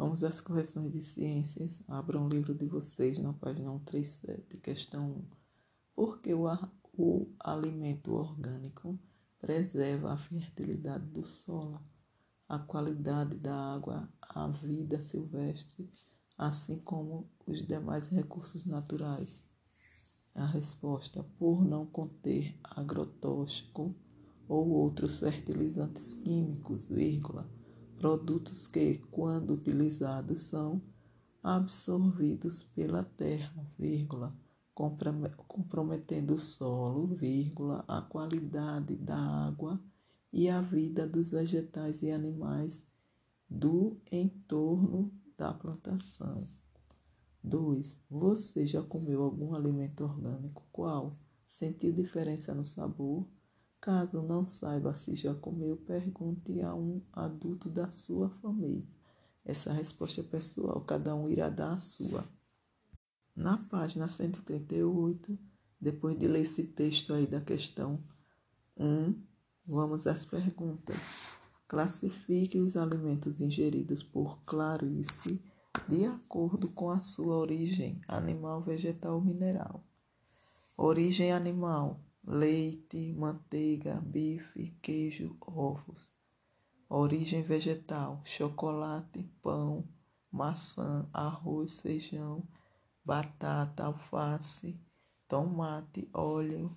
Vamos às correções de ciências. Abram o livro de vocês na página 137, questão 1. Por que o, o alimento orgânico preserva a fertilidade do solo, a qualidade da água, a vida silvestre, assim como os demais recursos naturais? A resposta: por não conter agrotóxico ou outros fertilizantes químicos, vírgula, produtos que, quando utilizados, são absorvidos pela terra, vírgula, comprometendo o solo, vírgula, a qualidade da água e a vida dos vegetais e animais do entorno da plantação. 2. Você já comeu algum alimento orgânico? Qual? Sentiu diferença no sabor? Caso não saiba se já comeu, pergunte a um adulto da sua família. Essa resposta é pessoal, cada um irá dar a sua. Na página 138, depois de ler esse texto aí da questão 1, vamos às perguntas. Classifique os alimentos ingeridos por Clarice de acordo com a sua origem animal, vegetal ou mineral. Origem animal: leite, manteiga, bife, queijo, ovos. Origem vegetal: chocolate, pão, maçã, arroz, feijão, batata, alface, tomate, óleo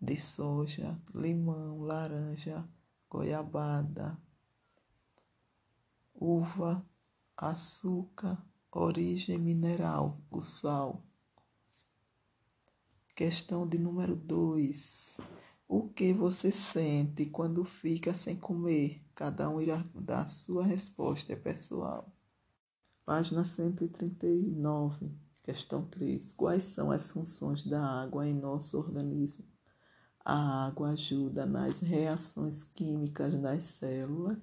de soja, limão, laranja, goiabada, uva, açúcar, origem mineral, o sal. Questão de número 2. O que você sente quando fica sem comer? Cada um irá dar a sua resposta, é pessoal. Página 139, questão 3. Quais são as funções da água em nosso organismo? A água ajuda nas reações químicas das células.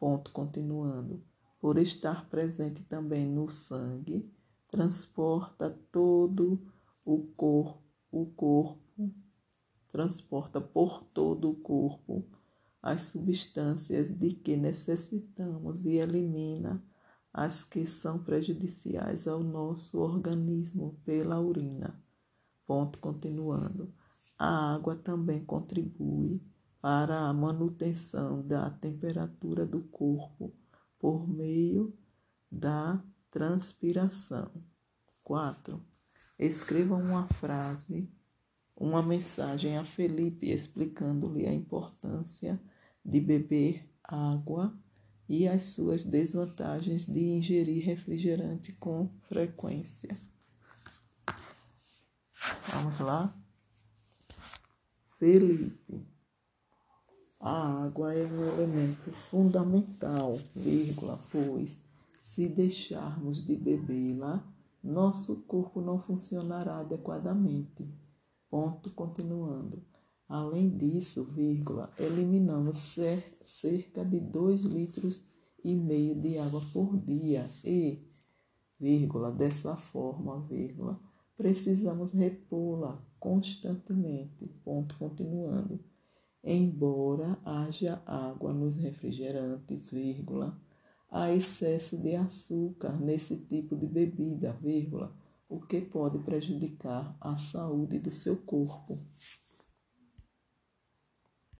Ponto continuando. Por estar presente também no sangue, transporta todo o corpo o corpo, transporta por todo o corpo as substâncias de que necessitamos e elimina as que são prejudiciais ao nosso organismo pela urina. Ponto continuando. A água também contribui para a manutenção da temperatura do corpo por meio da transpiração. 4. Escreva uma frase, uma mensagem a Felipe explicando-lhe a importância de beber água e as suas desvantagens de ingerir refrigerante com frequência. Vamos lá? Felipe. A água é um elemento fundamental, vírgula, pois se deixarmos de bebê-la, nosso corpo não funcionará adequadamente. Ponto continuando. Além disso, vírgula, eliminamos cerca de 2 litros e meio de água por dia e, vírgula, dessa forma, vírgula, precisamos repô-la constantemente. Ponto continuando. Embora haja água nos refrigerantes, vírgula, há excesso de açúcar nesse tipo de bebida, vírgula, o que pode prejudicar a saúde do seu corpo.